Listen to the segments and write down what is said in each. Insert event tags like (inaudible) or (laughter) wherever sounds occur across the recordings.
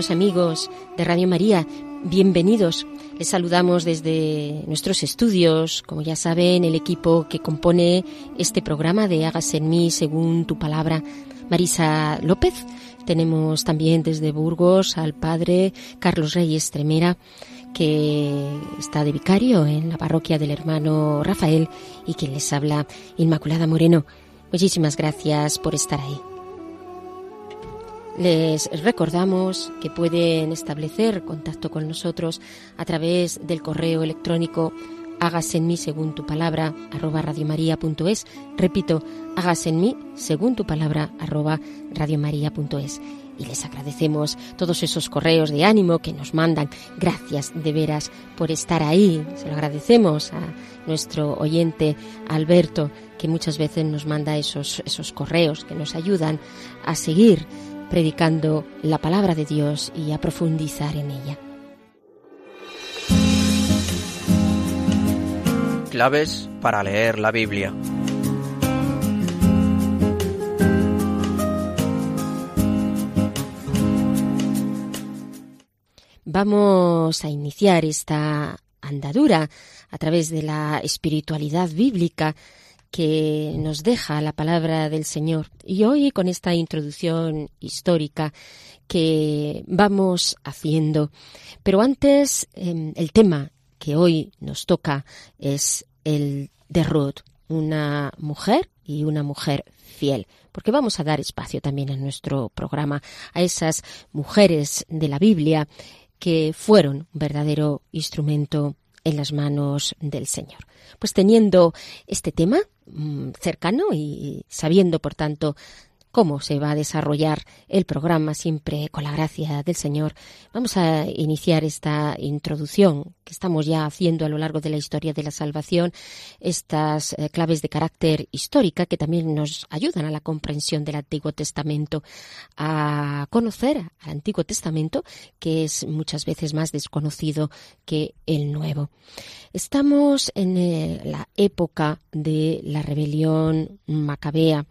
Queridos amigos de Radio María, bienvenidos. Les saludamos desde nuestros estudios, como ya saben, el equipo que compone este programa de Hágase en mí según tu palabra, Marisa López. Tenemos también desde Burgos al padre Carlos Reyes Tremera, que está de vicario en la parroquia del hermano Rafael y quien les habla Inmaculada Moreno. Muchísimas gracias por estar ahí. Les recordamos que pueden establecer contacto con nosotros a través del correo electrónico hágase en mí según tu palabra arroba radiomaria.es. Repito, hágase en mí según tu palabra arroba radiomaria.es. Y les agradecemos todos esos correos de ánimo que nos mandan. Gracias de veras por estar ahí. Se lo agradecemos a nuestro oyente Alberto, que muchas veces nos manda esos, esos correos que nos ayudan a seguir predicando la palabra de Dios y a profundizar en ella. Claves para leer la Biblia. Vamos a iniciar esta andadura a través de la espiritualidad bíblica que nos deja la palabra del Señor. Y hoy con esta introducción histórica que vamos haciendo. Pero antes, eh, el tema que hoy nos toca es el de Ruth, una mujer y una mujer fiel, porque vamos a dar espacio también en nuestro programa a esas mujeres de la Biblia que fueron un verdadero instrumento en las manos del Señor. Pues teniendo este tema mm, cercano y sabiendo, por tanto, cómo se va a desarrollar el programa siempre con la gracia del Señor, vamos a iniciar esta introducción estamos ya haciendo a lo largo de la historia de la salvación, estas eh, claves de carácter histórica que también nos ayudan a la comprensión del Antiguo Testamento, a conocer al Antiguo Testamento, que es muchas veces más desconocido que el Nuevo. Estamos en eh, la época de la rebelión macabea,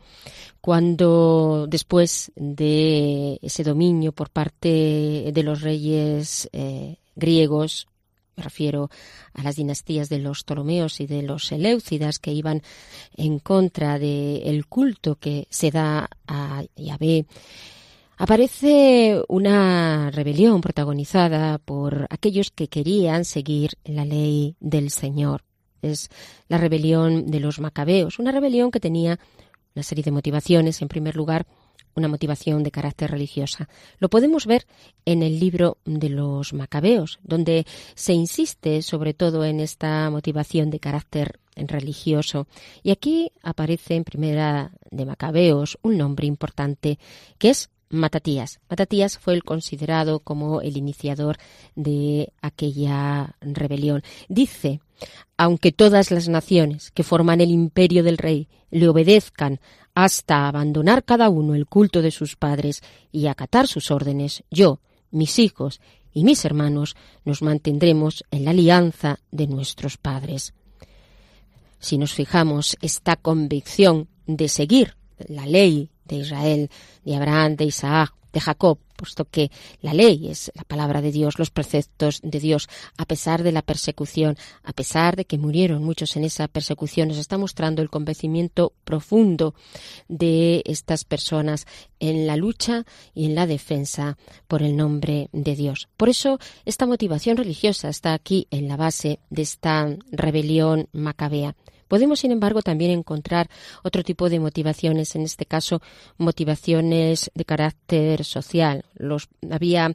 cuando después de ese dominio por parte de los reyes eh, griegos, me refiero a las dinastías de los Ptolomeos y de los Seleucidas que iban en contra del culto que se da a Yahvé, aparece una rebelión protagonizada por aquellos que querían seguir la ley del Señor. Es la rebelión de los macabeos, una rebelión que tenía una serie de motivaciones. En primer lugar, una motivación de carácter religiosa. Lo podemos ver en el libro de los Macabeos, donde se insiste sobre todo en esta motivación de carácter religioso. Y aquí aparece en primera de Macabeos un nombre importante que es Matatías. Matatías fue el considerado como el iniciador de aquella rebelión. Dice, aunque todas las naciones que forman el imperio del rey le obedezcan hasta abandonar cada uno el culto de sus padres y acatar sus órdenes, yo, mis hijos y mis hermanos nos mantendremos en la alianza de nuestros padres. si nos fijamos, esta convicción de seguir la ley de Israel, de Abraham, de Isaac, de Jacob, puesto que la ley es la palabra de Dios, los preceptos de Dios, a pesar de la persecución, a pesar de que murieron muchos en esa persecución, nos está mostrando el convencimiento profundo de estas personas en la lucha y en la defensa por el nombre de Dios. Por eso esta motivación religiosa está aquí en la base de esta rebelión macabea. Podemos, sin embargo, también encontrar otro tipo de motivaciones, en este caso motivaciones de carácter social. Los, había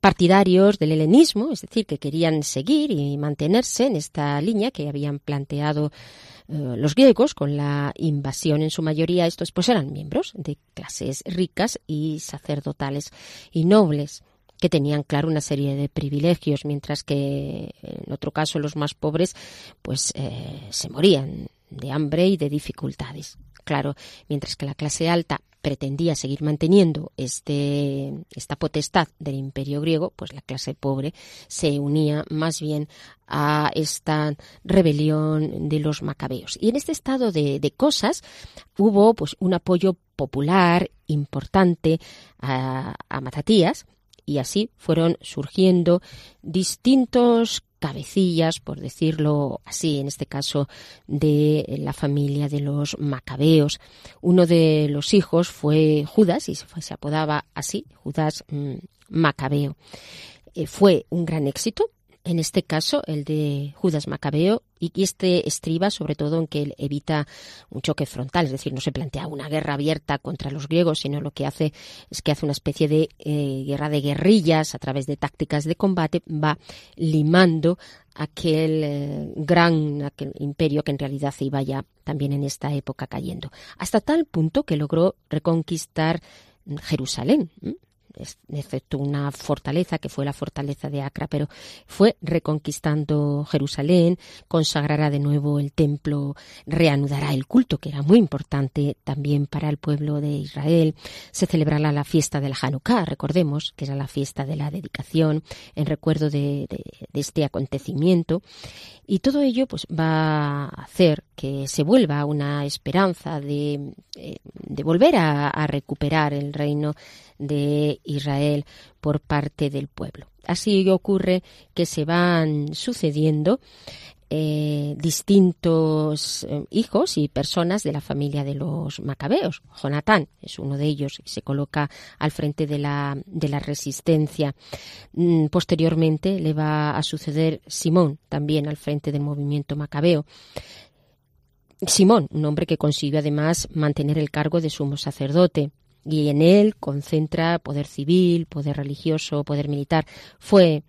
partidarios del helenismo, es decir, que querían seguir y mantenerse en esta línea que habían planteado eh, los griegos con la invasión en su mayoría estos pues eran miembros de clases ricas y sacerdotales y nobles que tenían, claro, una serie de privilegios, mientras que en otro caso los más pobres pues eh, se morían de hambre y de dificultades. Claro, mientras que la clase alta pretendía seguir manteniendo este, esta potestad del imperio griego, pues la clase pobre se unía más bien a esta rebelión de los macabeos. Y en este estado de, de cosas hubo pues un apoyo popular importante a, a Matatías, y así fueron surgiendo distintos cabecillas, por decirlo así, en este caso de la familia de los macabeos. Uno de los hijos fue Judas y se, apodaba así, Judas mm, Macabeo. Eh, fue un gran éxito en este caso el de Judas Macabeo, y este estriba sobre todo en que él evita un choque frontal, es decir, no se plantea una guerra abierta contra los griegos, sino lo que hace es que hace una especie de eh, guerra de guerrillas a través de tácticas de combate, va limando aquel eh, gran aquel imperio que en realidad se iba ya también en esta época cayendo, hasta tal punto que logró reconquistar Jerusalén excepto una fortaleza que fue la fortaleza de Acra, pero fue reconquistando Jerusalén, consagrará de nuevo el templo, reanudará el culto, que era muy importante también para el pueblo de Israel, se celebrará la fiesta del Hanukkah, recordemos que era la fiesta de la dedicación en recuerdo de, este acontecimiento, y todo ello pues va a hacer que se vuelva una esperanza de, eh, volver a, a recuperar el reino de Israel por parte del pueblo. Así ocurre que se van sucediendo eh, distintos eh, hijos y personas de la familia de los macabeos. Jonatán es uno de ellos y se coloca al frente de la, de la resistencia. Mm, posteriormente le va a suceder Simón, también al frente del movimiento macabeo. Simón, un hombre que consiguió además mantener el cargo de sumo sacerdote y en él concentra poder civil, poder religioso, poder militar. Fue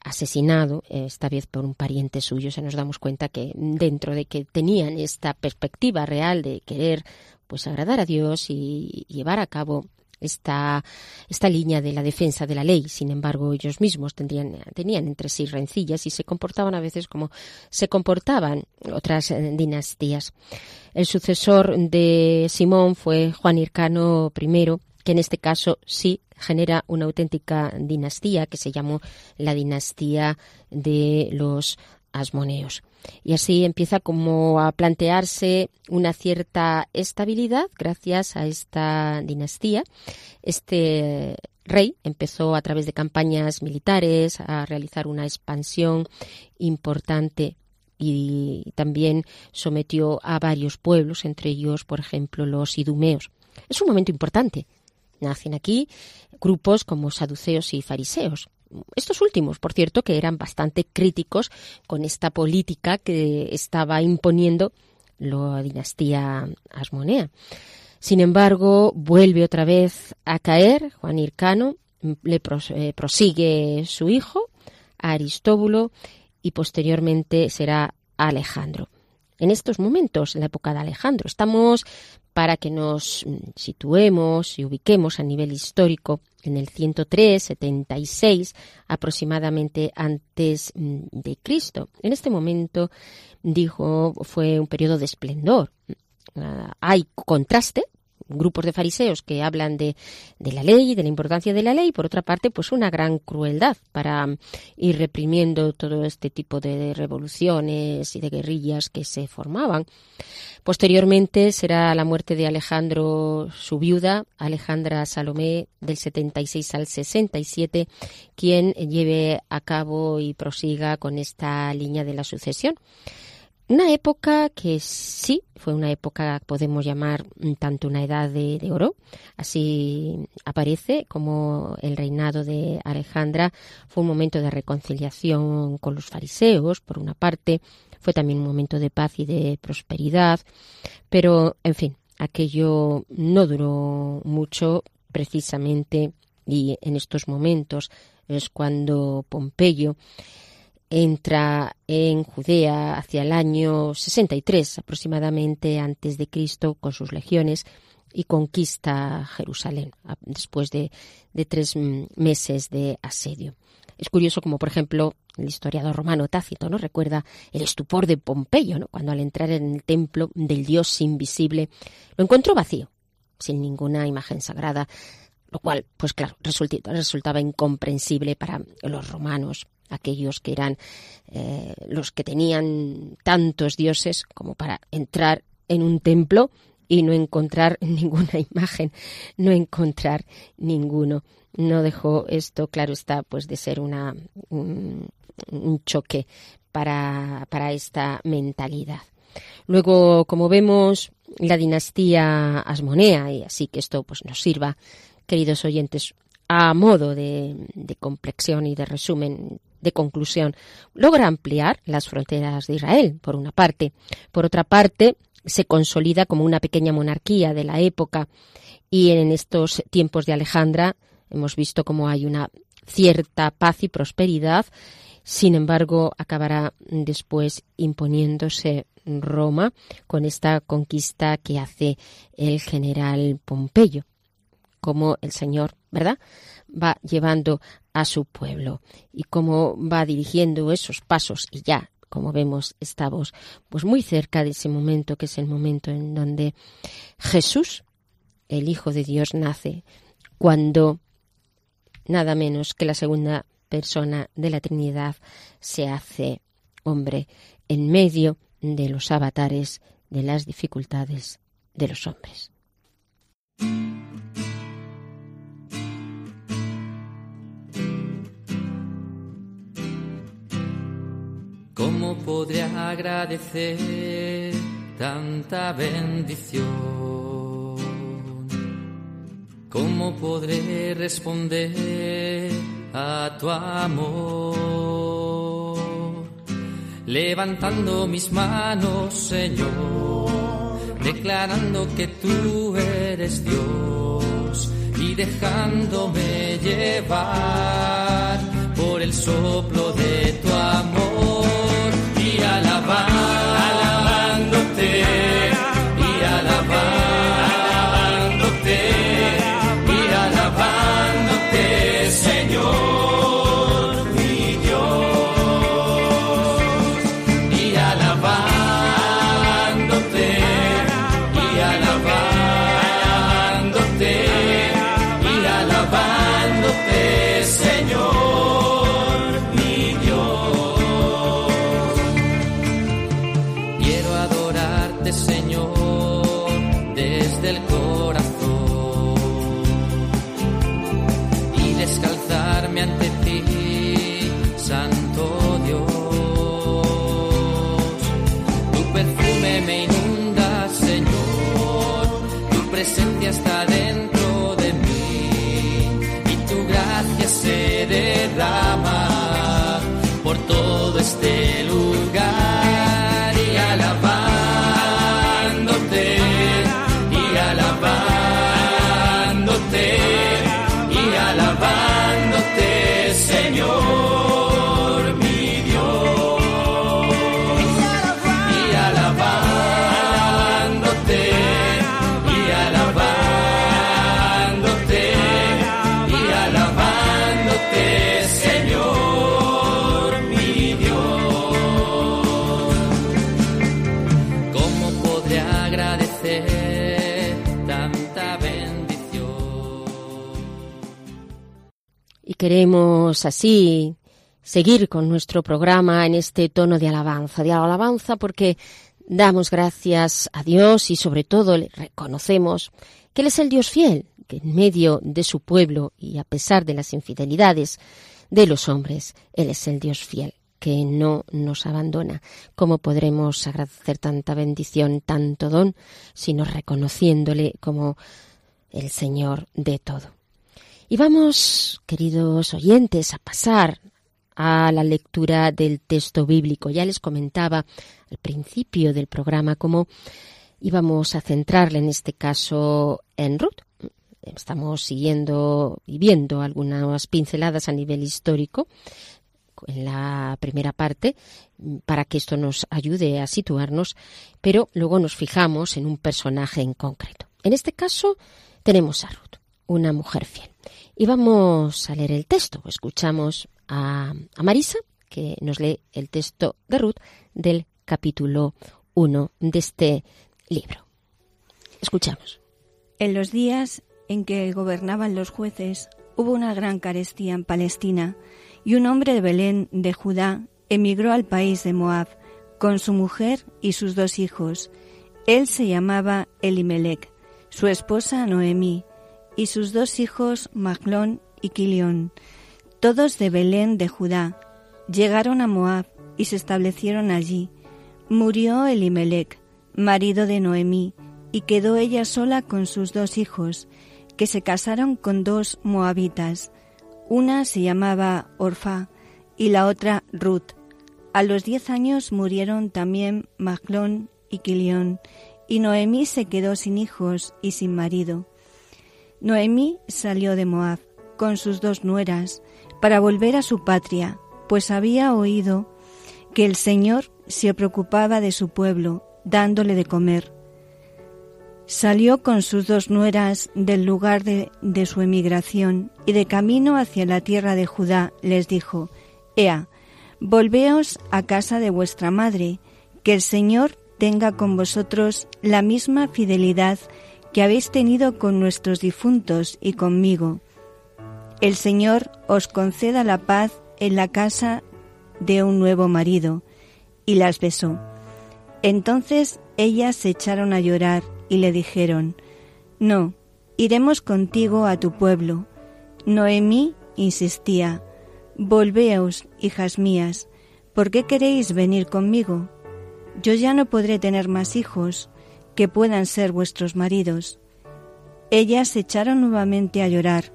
asesinado, esta vez por un pariente suyo, se nos damos cuenta que dentro de que tenían esta perspectiva real de querer pues agradar a Dios y llevar a cabo esta, esta línea de la defensa de la ley. Sin embargo, ellos mismos tendrían, tenían entre sí rencillas y se comportaban a veces como se comportaban otras eh, dinastías. El sucesor de Simón fue Juan Hircano I, que en este caso sí genera una auténtica dinastía que se llamó la dinastía de los asmoneos. Y así empieza como a plantearse una cierta estabilidad gracias a esta dinastía. Este rey empezó a través de campañas militares a realizar una expansión importante y también sometió a varios pueblos, entre ellos, por ejemplo, los idumeos. Es un momento importante. Nacen aquí grupos como saduceos y fariseos estos últimos, por cierto, que eran bastante críticos con esta política que estaba imponiendo la dinastía asmonea. Sin embargo, vuelve otra vez a caer Juan Hircano, le eh, prosigue su hijo, Aristóbulo, y posteriormente será Alejandro. En estos momentos, en la época de Alejandro, estamos para que nos situemos y ubiquemos a nivel histórico en el 103, 76 aproximadamente antes mm, de Cristo. En este momento, dijo, fue un periodo de esplendor. Ah, hay contraste grupos de fariseos que hablan de, de la ley, de la importancia de la ley, y por otra parte, pues una gran crueldad para ir reprimiendo todo este tipo de revoluciones y de guerrillas que se formaban. Posteriormente será la muerte de Alejandro, su viuda, Alejandra Salomé, del 76 al 67, quien lleve a cabo y prosiga con esta línea de la sucesión. Una época que sí fue una época, podemos llamar tanto una edad de, oro, así aparece como el reinado de Alejandra fue un momento de reconciliación con los fariseos, por una parte, fue también un momento de paz y de prosperidad, pero, en fin, aquello no duró mucho precisamente y en estos momentos es cuando Pompeyo entra en Judea hacia el año 63 aproximadamente antes de Cristo con sus legiones y conquista Jerusalén después de, de tres meses de asedio. Es curioso como, por ejemplo, el historiador romano Tácito no recuerda el estupor de Pompeyo, ¿no? cuando al entrar en el templo del dios invisible lo encontró vacío, sin ninguna imagen sagrada, lo cual, pues claro, resultaba incomprensible para los romanos aquellos que eran eh, los que tenían tantos dioses como para entrar en un templo y no encontrar (laughs) ninguna imagen, no encontrar ninguno. No dejó esto, claro está, pues de ser una, un, choque para, para esta mentalidad. Luego, como vemos, la dinastía Asmonea, y así que esto pues nos sirva, queridos oyentes, a modo de, de complexión y de resumen de conclusión, logra ampliar las fronteras de Israel, por una parte. Por otra parte, se consolida como una pequeña monarquía de la época y en estos tiempos de Alejandra hemos visto cómo hay una cierta paz y prosperidad. Sin embargo, acabará después imponiéndose Roma con esta conquista que hace el general Pompeyo, como el señor, ¿verdad? Va llevando a su pueblo y cómo va dirigiendo esos pasos y ya como vemos estamos pues muy cerca de ese momento que es el momento en donde Jesús el hijo de Dios nace cuando nada menos que la segunda persona de la Trinidad se hace hombre en medio de los avatares de las dificultades de los hombres. Podré agradecer tanta bendición? ¿Cómo podré responder a tu amor? Levantando mis manos, Señor, declarando que tú eres Dios y dejándome llevar por el soplo de tu amor alabándote. Queremos así seguir con nuestro programa en este tono de alabanza, de alabanza porque damos gracias a Dios y sobre todo le reconocemos que Él es el Dios fiel, que en medio de su pueblo y a pesar de las infidelidades de los hombres, Él es el Dios fiel que no nos abandona. ¿Cómo podremos agradecer tanta bendición, tanto don, sino reconociéndole como el Señor de todo? Y vamos, queridos oyentes, a pasar a la lectura del texto bíblico. Ya les comentaba al principio del programa cómo íbamos a centrarle en este caso en Ruth. Estamos siguiendo y viendo algunas pinceladas a nivel histórico en la primera parte para que esto nos ayude a situarnos, pero luego nos fijamos en un personaje en concreto. En este caso tenemos a Ruth, una mujer fiel. Y vamos a leer el texto. Escuchamos a, Marisa, que nos lee el texto de Ruth del capítulo 1 de este libro. Escuchamos. En los días en que gobernaban los jueces, hubo una gran carestía en Palestina y un hombre de Belén de Judá emigró al país de Moab con su mujer y sus dos hijos. Él se llamaba Elimelech, su esposa Noemí y sus dos hijos Maglón y Quilión, todos de Belén de Judá. Llegaron a Moab y se establecieron allí. Murió Elimelech, marido de Noemí, y quedó ella sola con sus dos hijos, que se casaron con dos moabitas. Una se llamaba Orfa y la otra Ruth. A los diez años murieron también Maglón y Quilión, y Noemí se quedó sin hijos y sin marido. Noemí salió de Moab con sus dos nueras para volver a su patria, pues había oído que el Señor se preocupaba de su pueblo, dándole de comer. Salió con sus dos nueras del lugar de, su emigración y de camino hacia la tierra de Judá les dijo, Ea, volveos a casa de vuestra madre, que el Señor tenga con vosotros la misma fidelidad que habéis tenido con nuestros difuntos y conmigo. El Señor os conceda la paz en la casa de un nuevo marido. Y las besó. Entonces ellas se echaron a llorar y le dijeron, No, iremos contigo a tu pueblo. Noemí insistía, Volveos, hijas mías, ¿por qué queréis venir conmigo? Yo ya no podré tener más hijos que puedan ser vuestros maridos. Ellas se echaron nuevamente a llorar.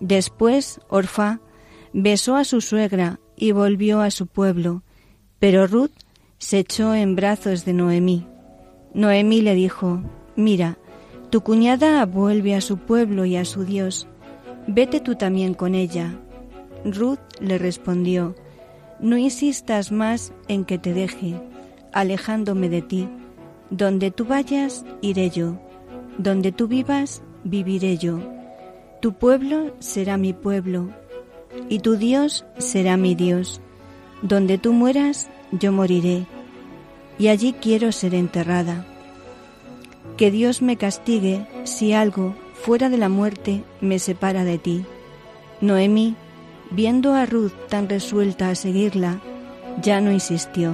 Después, Orfa besó a su suegra y volvió a su pueblo, pero Ruth se echó en brazos de Noemí. Noemí le dijo, Mira, tu cuñada vuelve a su pueblo y a su Dios. Vete tú también con ella. Ruth le respondió, No insistas más en que te deje, alejándome de ti. Donde tú vayas, iré yo. Donde tú vivas, viviré yo. Tu pueblo será mi pueblo, y tu Dios será mi Dios. Donde tú mueras, yo moriré, y allí quiero ser enterrada. Que Dios me castigue si algo fuera de la muerte me separa de ti. Noemí, viendo a Ruth tan resuelta a seguirla, ya no insistió.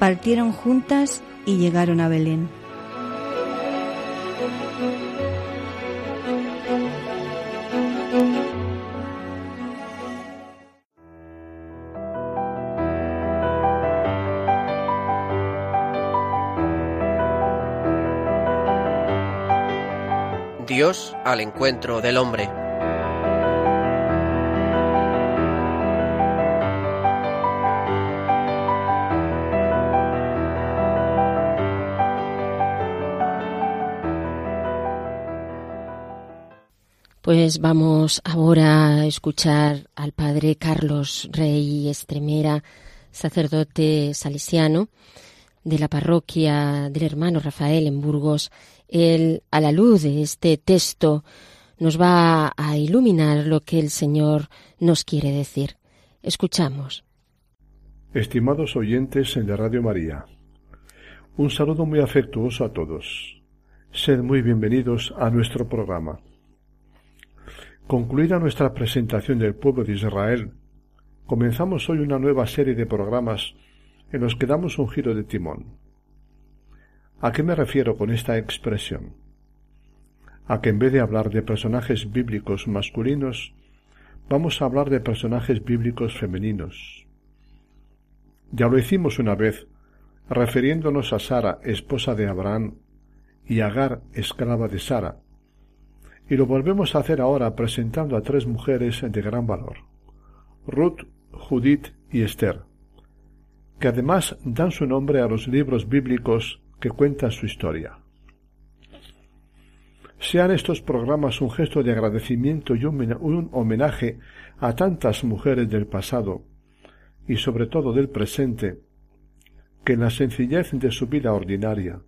Partieron juntas y llegaron a Belén. Dios al encuentro del hombre. Pues vamos ahora a escuchar al padre Carlos Rey Estremera, sacerdote salesiano de la parroquia del hermano Rafael en Burgos, él, a la luz de este texto, nos va a iluminar lo que el Señor nos quiere decir. Escuchamos. Estimados oyentes de Radio María, un saludo muy afectuoso a todos. Sed muy bienvenidos a nuestro programa. Concluida nuestra presentación del pueblo de Israel, comenzamos hoy una nueva serie de programas en los que damos un giro de timón. ¿A qué me refiero con esta expresión? A que en vez de hablar de personajes bíblicos masculinos, vamos a hablar de personajes bíblicos femeninos. Ya lo hicimos una vez, refiriéndonos a Sara, esposa de Abraham, y Agar, esclava de Sara, y lo volvemos a hacer ahora presentando a tres mujeres de gran valor, Ruth, Judith y Esther, que además dan su nombre a los libros bíblicos que cuentan su historia. Sean estos programas un gesto de agradecimiento y un homenaje a tantas mujeres del pasado y sobre todo del presente, que en la sencillez de su vida ordinaria,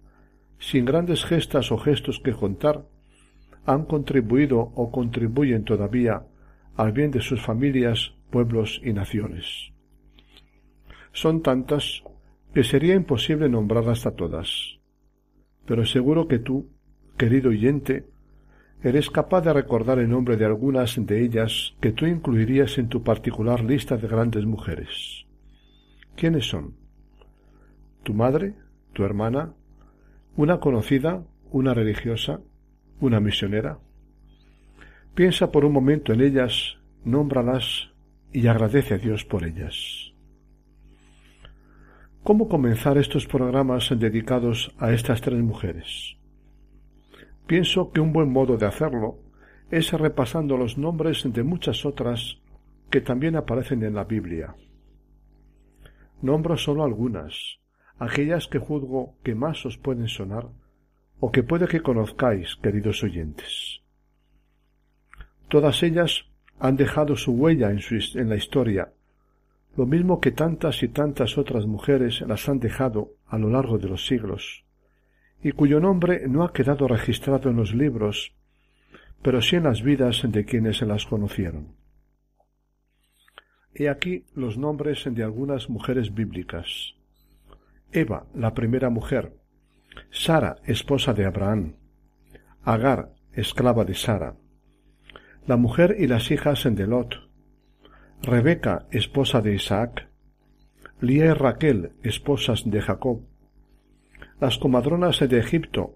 sin grandes gestas o gestos que contar, han contribuido o contribuyen todavía al bien de sus familias, pueblos y naciones. Son tantas que sería imposible nombrarlas a todas. Pero seguro que tú, querido oyente, eres capaz de recordar el nombre de algunas de ellas que tú incluirías en tu particular lista de grandes mujeres. ¿Quiénes son? ¿Tu madre? ¿Tu hermana? ¿Una conocida? ¿Una religiosa? Una misionera? Piensa por un momento en ellas, nómbralas y agradece a Dios por ellas. ¿Cómo comenzar estos programas dedicados a estas tres mujeres? Pienso que un buen modo de hacerlo es repasando los nombres de muchas otras que también aparecen en la Biblia. Nombro solo algunas, aquellas que juzgo que más os pueden sonar o que puede que conozcáis, queridos oyentes. Todas ellas han dejado su huella en, en la historia, lo mismo que tantas y tantas otras mujeres las han dejado a lo largo de los siglos, y cuyo nombre no ha quedado registrado en los libros, pero sí en las vidas de quienes las conocieron. He aquí los nombres de algunas mujeres bíblicas. Eva, la primera mujer, Sara, esposa de Abraham, Agar, esclava de Sara, la mujer y las hijas de Lot, Rebeca, esposa de Isaac, Lía y Raquel, esposas de Jacob, las comadronas de Egipto,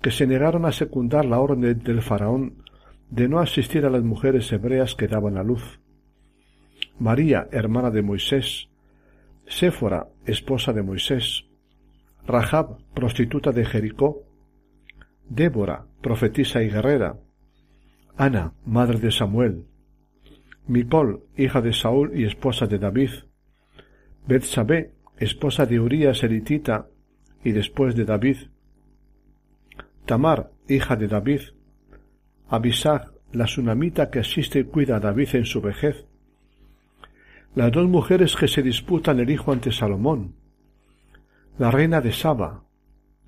que se negaron a secundar la orden del faraón de no asistir a las mujeres hebreas que daban a luz, María, hermana de Moisés, Séfora, esposa de Moisés, Rahab, prostituta de Jericó, Débora, profetisa y guerrera, Ana, madre de Samuel, Micol, hija de Saúl y esposa de David, Betsabé, esposa de Urías eritita y después de David, Tamar, hija de David, Abisag, la sunamita que asiste y cuida a David en su vejez, las dos mujeres que se disputan el hijo ante Salomón, la reina de Saba,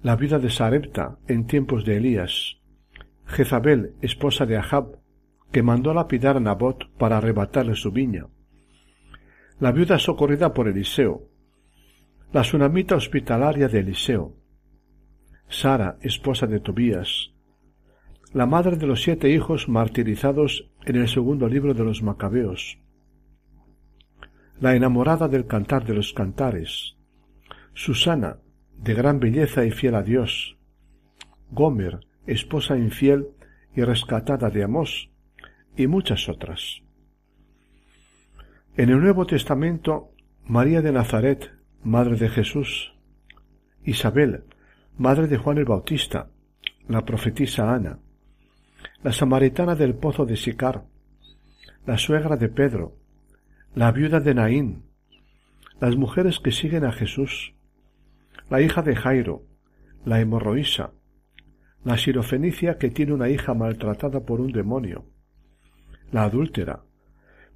la vida de Sarepta en tiempos de Elías, Jezabel, esposa de Ahab, que mandó lapidar a Nabot para arrebatarle su viña, la viuda socorrida por Eliseo, la sunamita hospitalaria de Eliseo, Sara, esposa de Tobías, la madre de los siete hijos martirizados en el segundo libro de los Macabeos, la enamorada del cantar de los cantares, Susana, de gran belleza y fiel a Dios, Gomer, esposa infiel y rescatada de Amós, y muchas otras. En el Nuevo Testamento, María de Nazaret, madre de Jesús, Isabel, madre de Juan el Bautista, la profetisa Ana, la samaritana del pozo de Sicar, la suegra de Pedro, la viuda de Naín, las mujeres que siguen a Jesús, la hija de Jairo, la hemorroísa, la sirofenicia que tiene una hija maltratada por un demonio, la adúltera,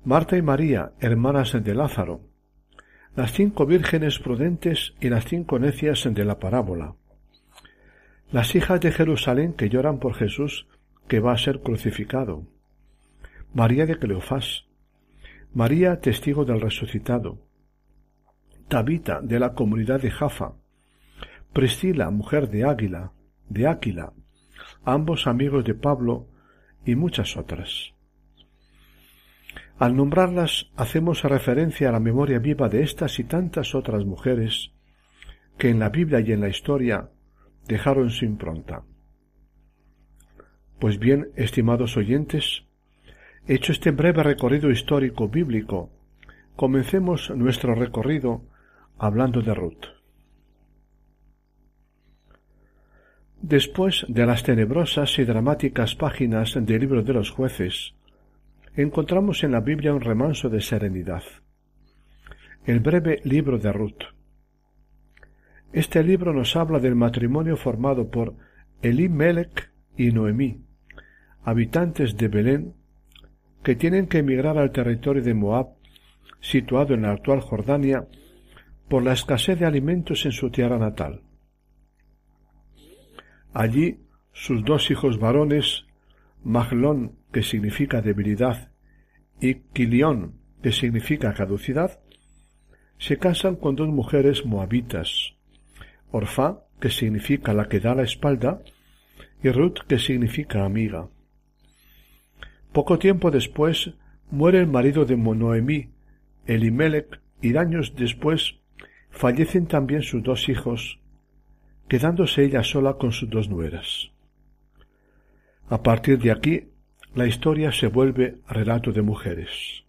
Marta y María, hermanas de Lázaro, las cinco vírgenes prudentes y las cinco necias de la parábola, las hijas de Jerusalén que lloran por Jesús que va a ser crucificado, María de Cleofás, María testigo del resucitado, Tabita de la comunidad de Jafa, Priscila, mujer de Águila, de Áquila, ambos amigos de Pablo y muchas otras. Al nombrarlas hacemos referencia a la memoria viva de estas y tantas otras mujeres que en la Biblia y en la historia dejaron su impronta. Pues bien, estimados oyentes, hecho este breve recorrido histórico bíblico, comencemos nuestro recorrido hablando de Ruth. Después de las tenebrosas y dramáticas páginas del libro de los jueces, encontramos en la Biblia un remanso de serenidad. El breve libro de Ruth. Este libro nos habla del matrimonio formado por Elimelech y Noemí, habitantes de Belén, que tienen que emigrar al territorio de Moab, situado en la actual Jordania, por la escasez de alimentos en su tierra natal. Allí sus dos hijos varones, Maglón, que significa debilidad, y Quilión, que significa caducidad, se casan con dos mujeres moabitas, Orfá, que significa la que da la espalda, y Ruth, que significa amiga. Poco tiempo después muere el marido de Noemí, Elimelech, y años después fallecen también sus dos hijos, quedándose ella sola con sus dos nueras. A partir de aquí, la historia se vuelve relato de mujeres.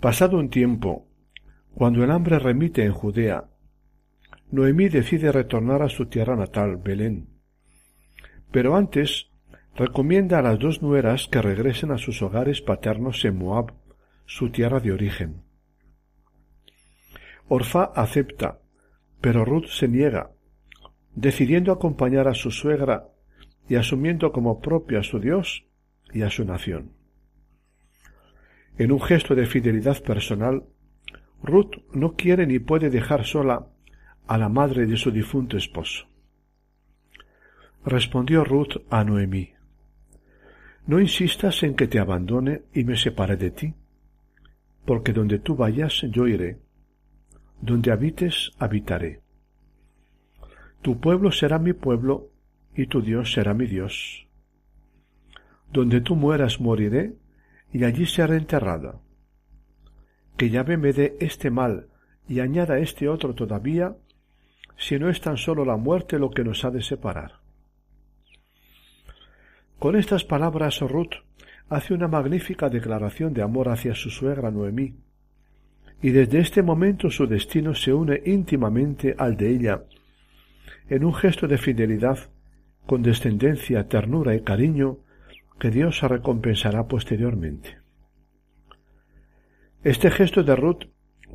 Pasado un tiempo, cuando el hambre remite en Judea, Noemí decide retornar a su tierra natal, Belén. Pero antes recomienda a las dos nueras que regresen a sus hogares paternos en Moab, su tierra de origen. Orfa acepta, pero Ruth se niega, decidiendo acompañar a su suegra y asumiendo como propio a su Dios y a su nación. En un gesto de fidelidad personal, Ruth no quiere ni puede dejar sola a la madre de su difunto esposo. Respondió Ruth a Noemí, no insistas en que te abandone y me separe de ti, porque donde tú vayas yo iré, donde habites habitaré. Tu pueblo será mi pueblo y tu Dios será mi Dios. Donde tú mueras moriré y allí seré enterrada. Que Yahvé me dé este mal y añada este otro todavía, si no es tan solo la muerte lo que nos ha de separar. Con estas palabras Ruth hace una magnífica declaración de amor hacia su suegra Noemí, y desde este momento su destino se une íntimamente al de ella, en un gesto de fidelidad, condescendencia, ternura y cariño que Dios recompensará posteriormente. Este gesto de Ruth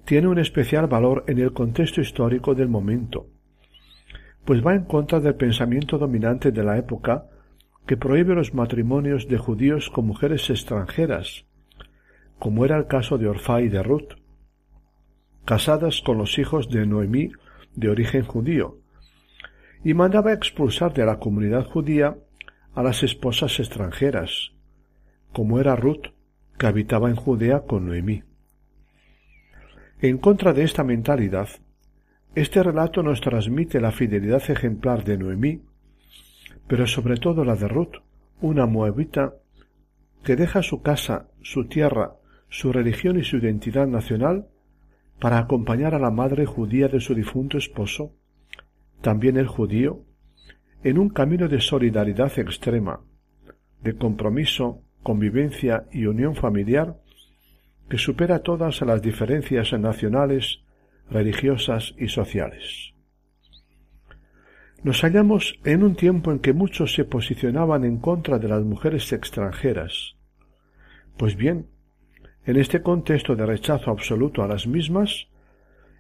tiene un especial valor en el contexto histórico del momento, pues va en contra del pensamiento dominante de la época que prohíbe los matrimonios de judíos con mujeres extranjeras, como era el caso de Orfá y de Ruth, casadas con los hijos de Noemí de origen judío, y mandaba expulsar de la comunidad judía a las esposas extranjeras, como era Ruth, que habitaba en Judea con Noemí. En contra de esta mentalidad, este relato nos transmite la fidelidad ejemplar de Noemí pero sobre todo la de Ruth, una moabita que deja su casa, su tierra, su religión y su identidad nacional para acompañar a la madre judía de su difunto esposo, también el judío, en un camino de solidaridad extrema, de compromiso, convivencia y unión familiar que supera todas las diferencias nacionales, religiosas y sociales. Nos hallamos en un tiempo en que muchos se posicionaban en contra de las mujeres extranjeras. Pues bien, en este contexto de rechazo absoluto a las mismas,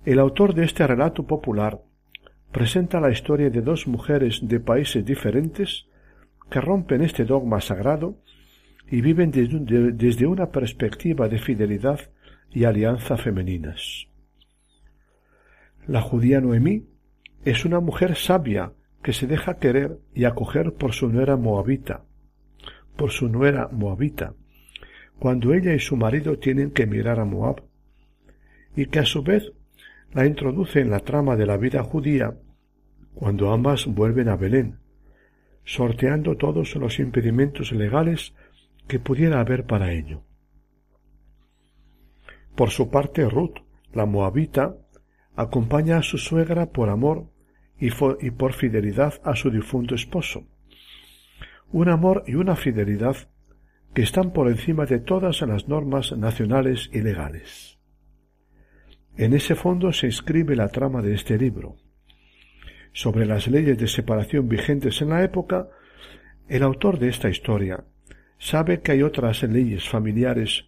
el autor de este relato popular presenta la historia de dos mujeres de países diferentes que rompen este dogma sagrado y viven desde una perspectiva de fidelidad y alianza femeninas. La judía Noemí es una mujer sabia que se deja querer y acoger por su nuera moabita, por su nuera moabita, cuando ella y su marido tienen que mirar a Moab, y que a su vez la introduce en la trama de la vida judía cuando ambas vuelven a Belén, sorteando todos los impedimentos legales que pudiera haber para ello. Por su parte, Ruth, la moabita, acompaña a su suegra por amor y, por fidelidad a su difunto esposo. Un amor y una fidelidad que están por encima de todas las normas nacionales y legales. En ese fondo se inscribe la trama de este libro. Sobre las leyes de separación vigentes en la época, el autor de esta historia sabe que hay otras leyes familiares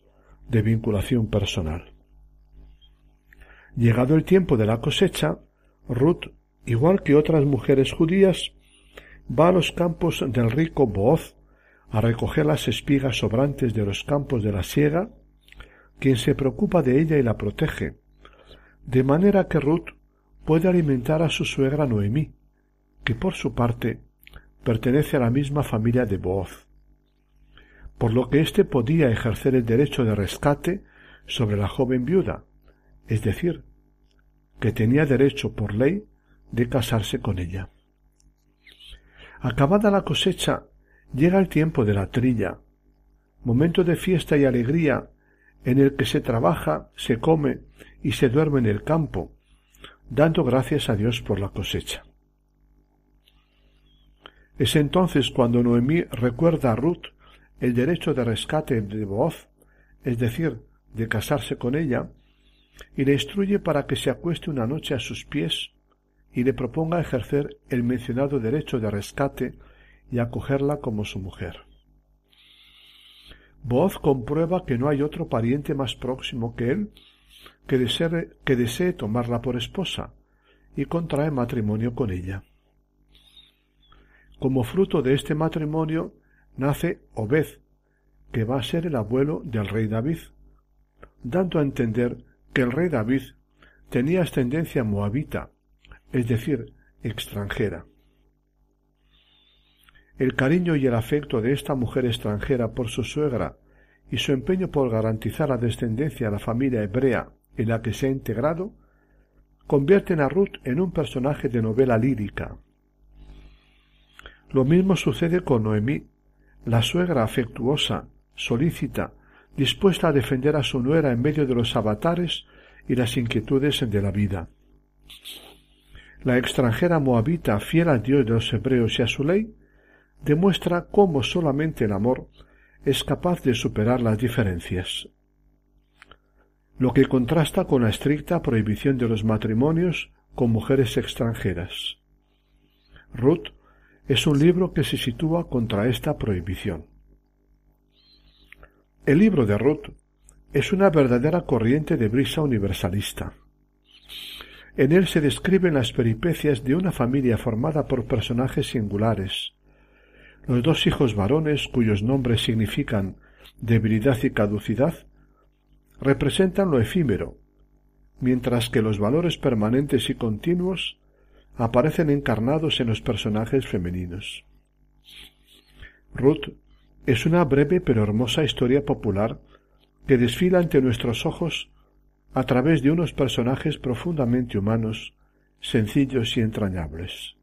de vinculación personal. Llegado el tiempo de la cosecha, Ruth, igual que otras mujeres judías, va a los campos del rico Booz a recoger las espigas sobrantes de los campos de la siega, quien se preocupa de ella y la protege, de manera que Ruth puede alimentar a su suegra Noemí, que por su parte pertenece a la misma familia de Booz, por lo que éste podía ejercer el derecho de rescate sobre la joven viuda, es decir, que tenía derecho por ley de casarse con ella. Acabada la cosecha, llega el tiempo de la trilla, momento de fiesta y alegría en el que se trabaja, se come y se duerme en el campo, dando gracias a Dios por la cosecha. Es entonces cuando Noemí recuerda a Ruth el derecho de rescate de Booz, es decir, de casarse con ella, y le instruye para que se acueste una noche a sus pies y le proponga ejercer el mencionado derecho de rescate y acogerla como su mujer. Boaz comprueba que no hay otro pariente más próximo que él que desee, que desee tomarla por esposa y contrae matrimonio con ella. Como fruto de este matrimonio nace Obed, que va a ser el abuelo del rey David, dando a entender que el rey David tenía ascendencia moabita, es decir, extranjera. El cariño y el afecto de esta mujer extranjera por su suegra y su empeño por garantizar la descendencia a la familia hebrea en la que se ha integrado, convierten a Ruth en un personaje de novela lírica. Lo mismo sucede con Noemí, la suegra afectuosa, solícita, dispuesta a defender a su nuera en medio de los avatares y las inquietudes de la vida. La extranjera moabita, fiel al Dios de los hebreos y a su ley, demuestra cómo solamente el amor es capaz de superar las diferencias. Lo que contrasta con la estricta prohibición de los matrimonios con mujeres extranjeras. Ruth es un libro que se sitúa contra esta prohibición. El libro de Ruth es una verdadera corriente de brisa universalista. En él se describen las peripecias de una familia formada por personajes singulares. Los dos hijos varones, cuyos nombres significan debilidad y caducidad, representan lo efímero, mientras que los valores permanentes y continuos aparecen encarnados en los personajes femeninos. Ruth es una breve pero hermosa historia popular que desfila ante nuestros ojos a través de unos personajes profundamente humanos, sencillos y entrañables.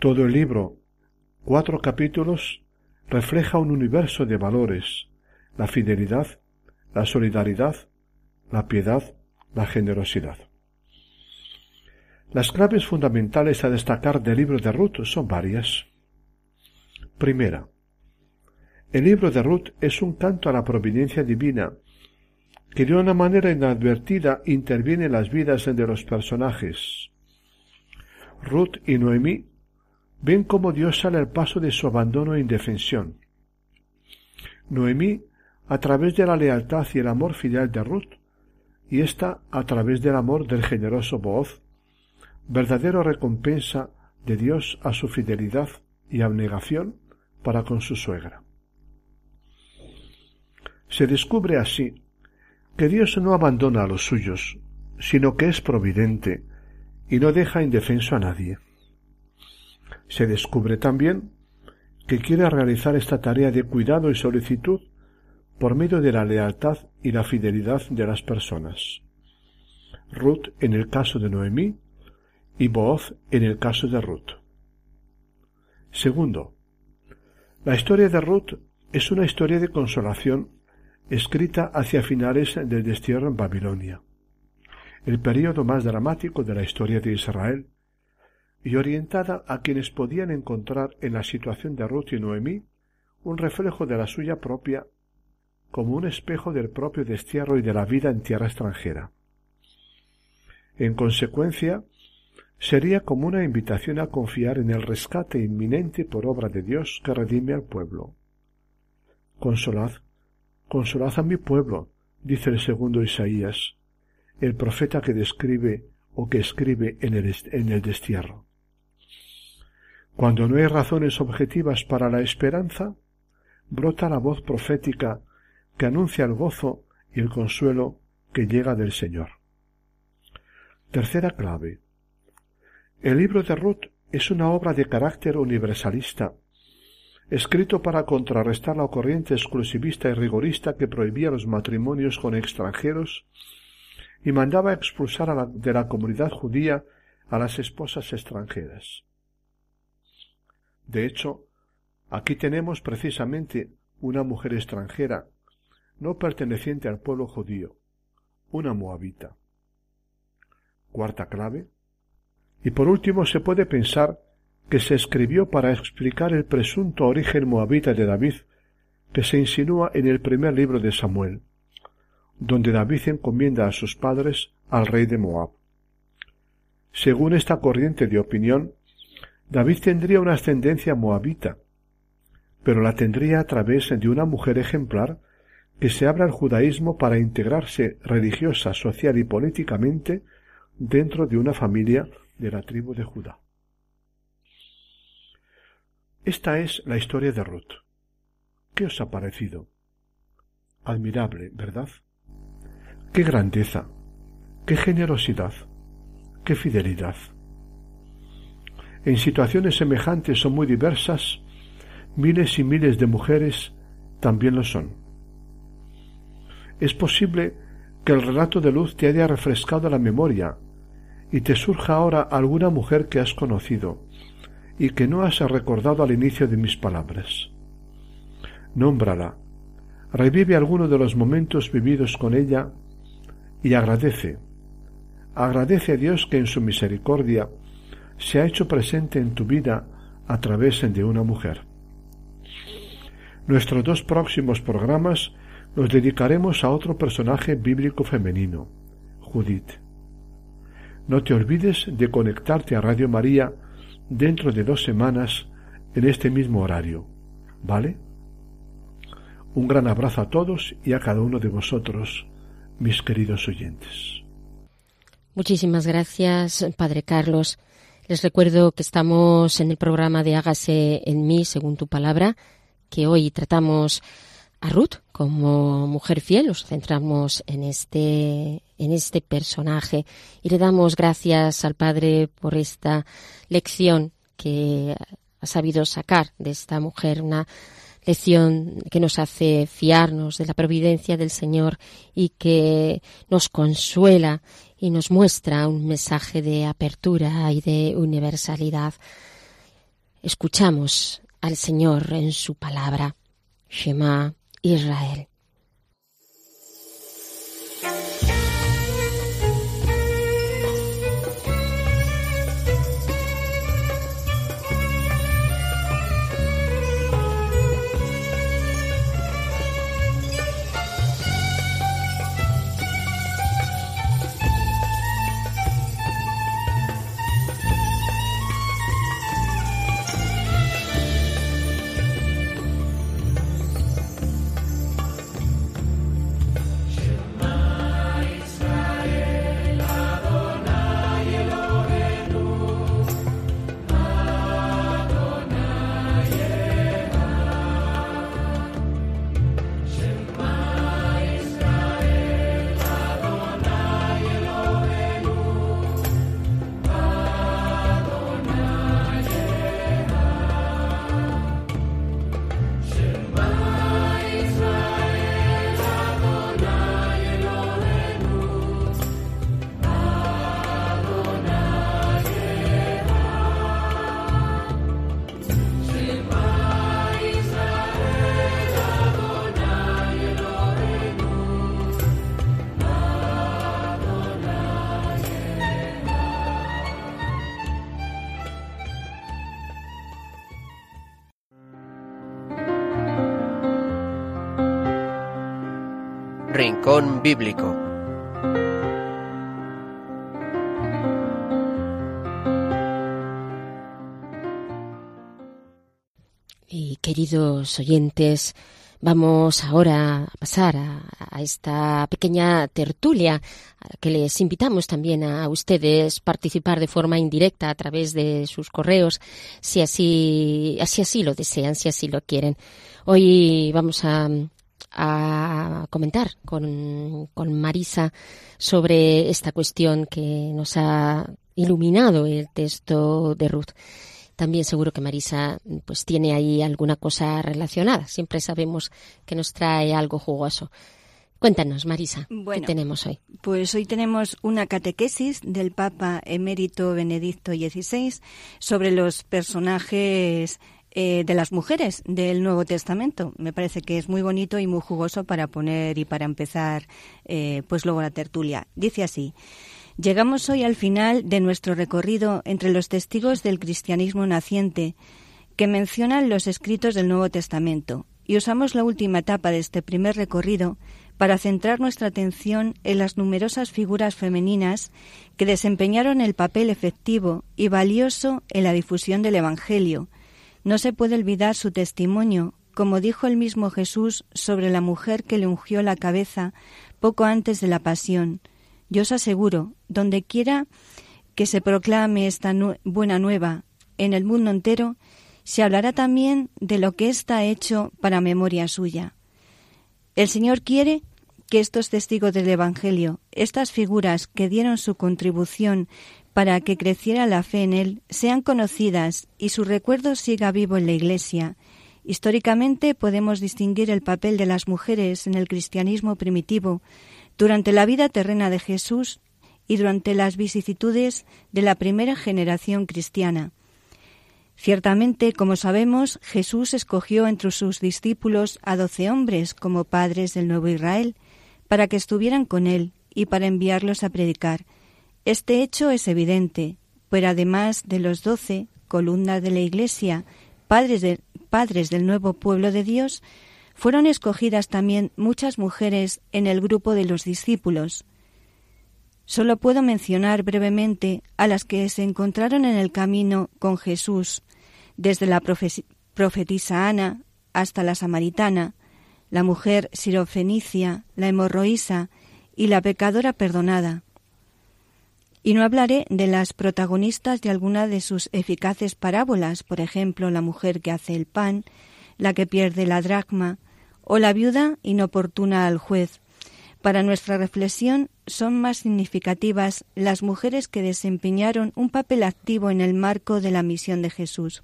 Todo el libro, cuatro capítulos, refleja un universo de valores, la fidelidad, la solidaridad, la piedad, la generosidad. Las claves fundamentales a destacar del libro de Ruth son varias. Primera, el libro de Ruth es un canto a la providencia divina, que de una manera inadvertida interviene en las vidas de los personajes. Ruth y Noemí ven cómo Dios sale al paso de su abandono e indefensión. Noemí a través de la lealtad y el amor filial de Ruth, y ésta a través del amor del generoso Booz, verdadero recompensa de Dios a su fidelidad y abnegación para con su suegra. Se descubre así que Dios no abandona a los suyos, sino que es providente y no deja indefenso a nadie. Se descubre también que quiere realizar esta tarea de cuidado y solicitud por medio de la lealtad y la fidelidad de las personas. Ruth en el caso de Noemí y Booz en el caso de Ruth. Segundo, la historia de Ruth es una historia de consolación escrita hacia finales del destierro en Babilonia, el período más dramático de la historia de Israel, y orientada a quienes podían encontrar en la situación de Ruth y Noemí un reflejo de la suya propia como un espejo del propio destierro y de la vida en tierra extranjera. En consecuencia, sería como una invitación a confiar en el rescate inminente por obra de Dios que redime al pueblo. Consolad, consolad a mi pueblo, dice el segundo Isaías, el profeta que describe o que escribe en el, en el destierro. Cuando no hay razones objetivas para la esperanza, brota la voz profética que anuncia el gozo y el consuelo que llega del Señor. Tercera clave. El libro de Ruth es una obra de carácter universalista, escrito para contrarrestar la corriente exclusivista y rigorista que prohibía los matrimonios con extranjeros y mandaba expulsar de la comunidad judía a las esposas extranjeras. De hecho, aquí tenemos precisamente una mujer extranjera, no perteneciente al pueblo judío, una moabita. Cuarta clave. Y por último se puede pensar que se escribió para explicar el presunto origen moabita de David que se insinúa en el primer libro de Samuel, donde David encomienda a sus padres al rey de Moab. Según esta corriente de opinión, David tendría una ascendencia moabita, pero la tendría a través de una mujer ejemplar que se abra al judaísmo para integrarse religiosa, social y políticamente dentro de una familia de la tribu de Judá. Esta es la historia de Ruth. ¿Qué os ha parecido? Admirable, ¿verdad? Qué grandeza, qué generosidad, qué fidelidad. En situaciones semejantes o muy diversas, miles y miles de mujeres también lo son. Es posible que el relato de luz te haya refrescado la memoria y te surja ahora alguna mujer que has conocido y que no has recordado al inicio de mis palabras. Nómbrala, revive alguno de los momentos vividos con ella y agradece, agradece a Dios que en su misericordia se ha hecho presente en tu vida a través de una mujer. Nuestros dos próximos programas los dedicaremos a otro personaje bíblico femenino, Judith. No te olvides de conectarte a Radio María dentro de dos semanas en este mismo horario, ¿vale? Un gran abrazo a todos y a cada uno de vosotros, mis queridos oyentes. Muchísimas gracias, Padre Carlos. Les recuerdo que estamos en el programa de Hágase en mí, según tu palabra, que hoy tratamos a Ruth como mujer fiel, nos centramos en este, en este personaje y le damos gracias al Padre por esta lección que ha sabido sacar de esta mujer, una lección que nos hace fiarnos de la providencia del Señor y que nos consuela y nos muestra un mensaje de apertura y de universalidad. Escuchamos al Señor en su palabra. Shema Israel. Rincón Bíblico. Y queridos oyentes, Vamos ahora a pasar a, esta pequeña tertulia a la que les invitamos también a ustedes participar de forma indirecta a través de sus correos, si así, así, así lo desean, si así lo quieren. Hoy vamos a, a comentar con, con Marisa sobre esta cuestión que nos ha iluminado el texto de Ruth. También seguro que Marisa pues tiene ahí alguna cosa relacionada. Siempre sabemos que nos trae algo jugoso. Cuéntanos, Marisa, ¿qué tenemos hoy? Pues hoy tenemos una catequesis del Papa emérito Benedicto XVI sobre los personajes eh, de las mujeres del Nuevo Testamento. Me parece que es muy bonito y muy jugoso para poner y para empezar, eh, pues luego la tertulia. Dice así. Llegamos hoy al final de nuestro recorrido entre los testigos del cristianismo naciente que mencionan los escritos del Nuevo Testamento y usamos la última etapa de este primer recorrido para centrar nuestra atención en las numerosas figuras femeninas que desempeñaron el papel efectivo y valioso en la difusión del Evangelio. No se puede olvidar su testimonio, como dijo el mismo Jesús sobre la mujer que le ungió la cabeza poco antes de la pasión. Yo os aseguro, donde quiera que se proclame esta buena nueva en el mundo entero, se hablará también de lo que está hecho para memoria suya. El Señor quiere que estos testigos del Evangelio, estas figuras que dieron su contribución para que creciera la fe en Él, sean conocidas y su recuerdo siga vivo en la Iglesia. Históricamente podemos distinguir el papel de las mujeres en el cristianismo primitivo durante la vida terrena de Jesús y durante las vicisitudes de la primera generación cristiana. Ciertamente, como sabemos, Jesús escogió entre sus discípulos a doce hombres como padres del nuevo Israel, para que estuvieran con él y para enviarlos a predicar. Este hecho es evidente, pero además de los doce, columnas de la Iglesia, padres, padres del nuevo pueblo de Dios, fueron escogidas también muchas mujeres en el grupo de los discípulos. Solo puedo mencionar brevemente a las que se encontraron en el camino con Jesús, desde la profetisa Ana hasta la samaritana, la mujer sirofenicia, la hemorroísa y la pecadora perdonada. Y no hablaré de las protagonistas de alguna de sus eficaces parábolas, por ejemplo, la mujer que hace el pan, la que pierde la dracma, o la viuda inoportuna al juez. Para nuestra reflexión son más significativas las mujeres que desempeñaron un papel activo en el marco de la misión de Jesús.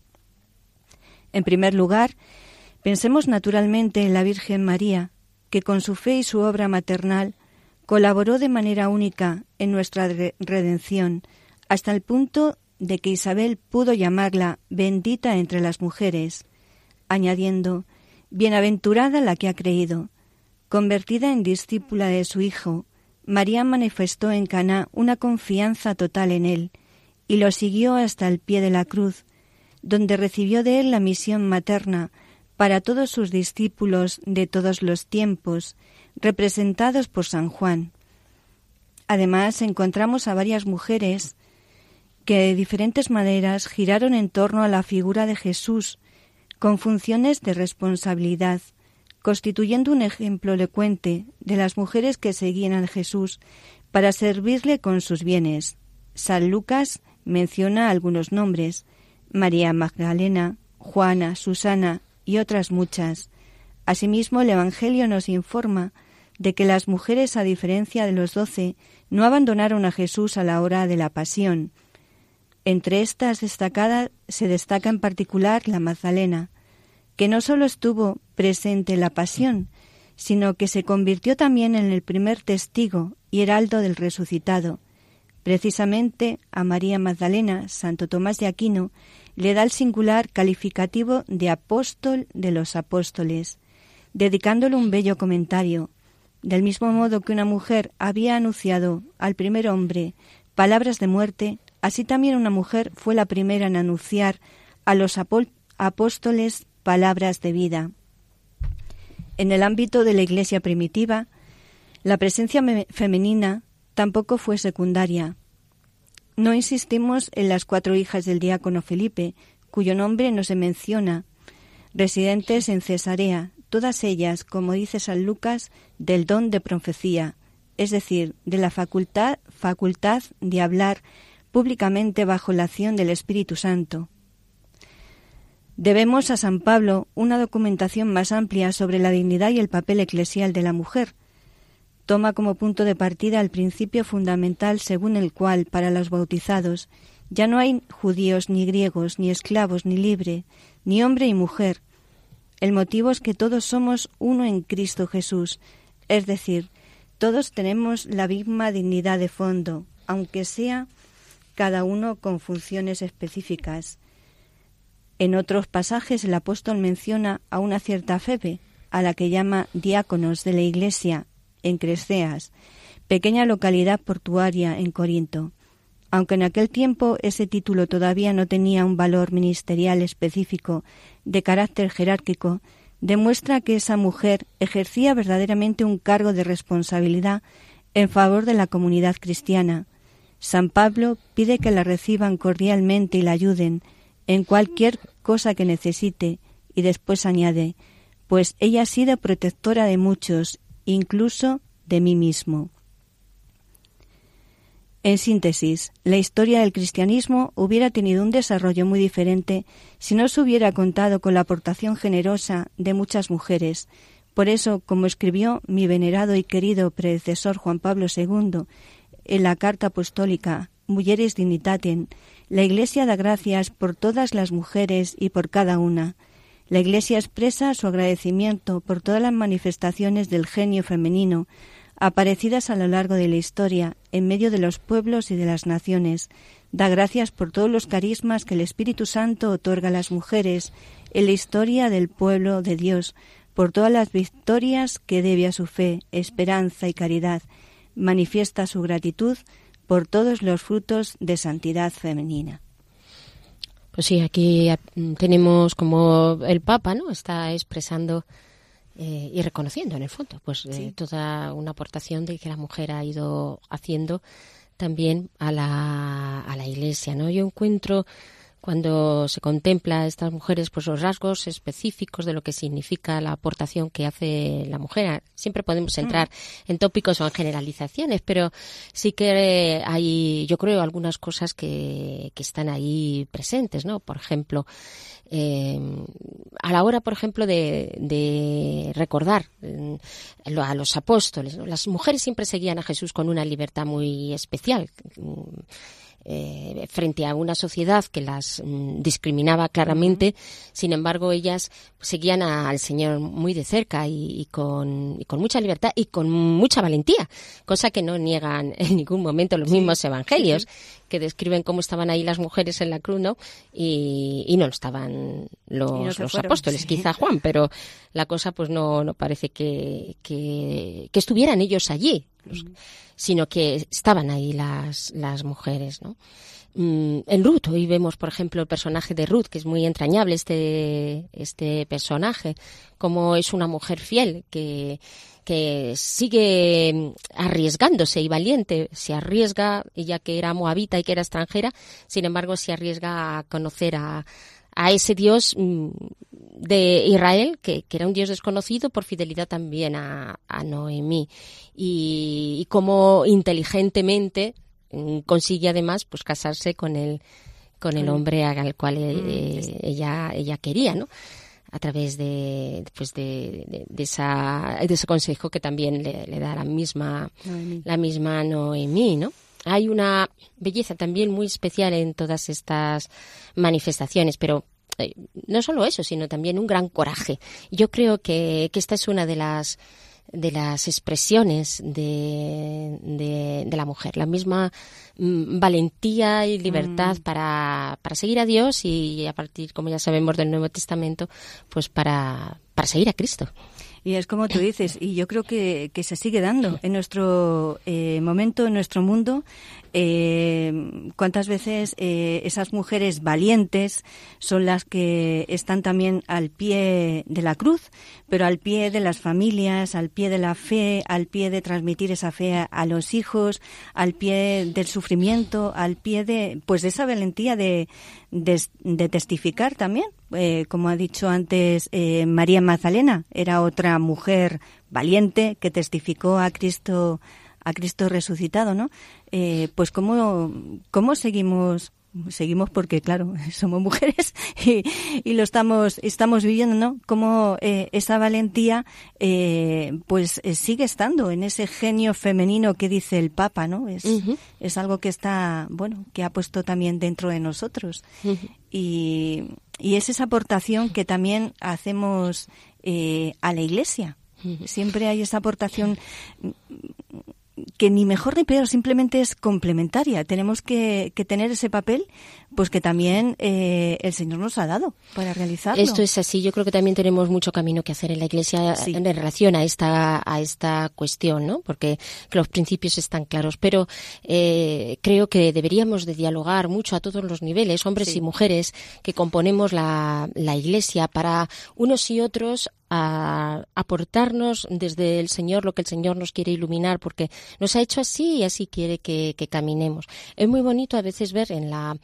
En primer lugar, pensemos naturalmente en la Virgen María, que con su fe y su obra maternal colaboró de manera única en nuestra redención, hasta el punto de que Isabel pudo llamarla bendita entre las mujeres, añadiendo Bienaventurada la que ha creído. Convertida en discípula de su Hijo, María manifestó en Caná una confianza total en él y lo siguió hasta el pie de la cruz, donde recibió de él la misión materna para todos sus discípulos de todos los tiempos, representados por San Juan. Además, encontramos a varias mujeres que de diferentes maneras giraron en torno a la figura de Jesús, con funciones de responsabilidad, constituyendo un ejemplo elocuente de las mujeres que seguían a Jesús para servirle con sus bienes. San Lucas menciona algunos nombres, María Magdalena, Juana, Susana y otras muchas. Asimismo, el Evangelio nos informa de que las mujeres, a diferencia de los doce, no abandonaron a Jesús a la hora de la pasión, entre estas destacadas se destaca en particular la Magdalena, que no solo estuvo presente en la pasión, sino que se convirtió también en el primer testigo y heraldo del resucitado. Precisamente a María Magdalena, Santo Tomás de Aquino, le da el singular calificativo de apóstol de los apóstoles, dedicándole un bello comentario. Del mismo modo que una mujer había anunciado al primer hombre palabras de muerte, Así también una mujer fue la primera en anunciar a los apóstoles palabras de vida. En el ámbito de la Iglesia primitiva, La presencia femenina tampoco fue secundaria. No insistimos en las cuatro hijas del diácono Felipe, cuyo nombre no se menciona, residentes en Cesarea, todas ellas, como dice San Lucas, del don de profecía, es decir, de la facultad, facultad de hablar públicamente bajo la acción del Espíritu Santo. Debemos a San Pablo una documentación más amplia sobre la dignidad y el papel eclesial de la mujer. Toma como punto de partida el principio fundamental según el cual, para los bautizados, ya no hay judíos ni griegos, ni esclavos ni libre, ni hombre y mujer. El motivo es que todos somos uno en Cristo Jesús, es decir, todos tenemos la misma dignidad de fondo, aunque sea cada uno con funciones específicas. En otros pasajes el apóstol menciona a una cierta Febe, a la que llama diáconos de la iglesia en Cresceas, pequeña localidad portuaria en Corinto. Aunque en aquel tiempo ese título todavía no tenía un valor ministerial específico de carácter jerárquico, demuestra que esa mujer ejercía verdaderamente un cargo de responsabilidad en favor de la comunidad cristiana. San Pablo pide que la reciban cordialmente y la ayuden en cualquier cosa que necesite, y después añade, pues ella ha sido protectora de muchos, incluso de mí mismo. En síntesis, la historia del cristianismo hubiera tenido un desarrollo muy diferente si no se hubiera contado con la aportación generosa de muchas mujeres. Por eso, como escribió mi venerado y querido predecesor Juan Pablo II en la Carta Apostólica Mulieres Dignitatem, la Iglesia da gracias por todas las mujeres y por cada una. La Iglesia expresa su agradecimiento por todas las manifestaciones del genio femenino aparecidas a lo largo de la historia en medio de los pueblos y de las naciones. Da gracias por todos los carismas que el Espíritu Santo otorga a las mujeres en la historia del pueblo de Dios, por todas las victorias que debe a su fe, esperanza y caridad. Manifiesta su gratitud por todos los frutos de santidad femenina. Pues sí, aquí tenemos como el Papa, ¿no? Está expresando eh, y reconociendo en el fondo pues eh, toda una aportación de que la mujer ha ido haciendo también a la, a la iglesia no yo encuentro cuando se contempla a estas mujeres pues los rasgos específicos de lo que significa la aportación que hace la mujer. Siempre podemos entrar en tópicos o en generalizaciones pero sí que hay yo creo algunas cosas que, que están ahí presentes no por ejemplo eh, a la hora, por ejemplo, de, recordar mm, a los apóstoles, las mujeres siempre seguían a Jesús con una libertad muy especial. Mm, eh, frente a una sociedad que las mm, discriminaba claramente, sin embargo ellas seguían al Señor muy de cerca y, con, con, mucha libertad y con mucha valentía, cosa que no niegan (laughs) en ningún momento los mismos evangelios, que describen cómo estaban ahí las mujeres en la cruz, ¿no? Y, no estaban los, los apóstoles, quizá Juan, pero la cosa pues no, no parece que, que, estuvieran ellos allí sino que estaban ahí las, las mujeres, ¿no? Mm, en Ruth, hoy vemos, por ejemplo, el personaje de Ruth, que es muy entrañable este, este personaje, como es una mujer fiel que, que sigue arriesgándose y valiente, se arriesga, ella que era moabita y que era extranjera, sin embargo se arriesga a conocer a, a ese Dios mm, de Israel, que, era un Dios desconocido, por fidelidad también a, Noemí. Y, y como inteligentemente mm, consigue además pues casarse con el, con el hombre al cual eh, mm, eh, ella, ella quería, ¿no? a través de, pues de, de, esa, de ese consejo que también le, le da la misma, la misma Noemí, ¿no? Hay una belleza también muy especial en todas estas manifestaciones, pero eh, no solo eso, sino también un gran coraje. Yo creo que, esta es una de las de las expresiones de, de, la mujer. La misma mm, valentía y libertad mm. para, para seguir a Dios y a partir, como ya sabemos, del Nuevo Testamento, pues para, para seguir a Cristo. Y es como tú dices, y yo creo que, que se sigue dando en nuestro eh, momento, en nuestro mundo. Eh, ¿Cuántas veces eh, esas mujeres valientes son las que están también al pie de la cruz, pero al pie de las familias, al pie de la fe, al pie de transmitir esa fe a, los hijos, al pie del sufrimiento, al pie de, pues de esa valentía de, de, testificar también? Eh, como ha dicho antes eh, María Magdalena, era otra mujer valiente que testificó a Cristo a Cristo resucitado, ¿no? Eh, pues cómo, cómo seguimos seguimos porque claro (laughs) somos mujeres (laughs) y, lo estamos estamos viviendo no como eh, esa valentía eh, pues eh, sigue estando en ese genio femenino que dice el Papa no es es algo que está bueno que ha puesto también dentro de nosotros. Y, y es esa aportación que también hacemos a la Iglesia. Siempre hay esa aportación que ni mejor ni peor, simplemente es complementaria. Tenemos que, tener ese papel, pues que también eh, el Señor nos ha dado para realizarlo. Esto es así. Yo creo que también tenemos mucho camino que hacer en la Iglesia en relación a esta a esta cuestión, ¿no? Porque los principios están claros, pero eh, creo que deberíamos de dialogar mucho a todos los niveles, hombres y mujeres, que componemos la, la Iglesia para unos y otros a aportarnos desde el Señor lo que el Señor nos quiere iluminar, porque nos ha hecho así y así quiere que, caminemos. Es muy bonito a veces ver en la,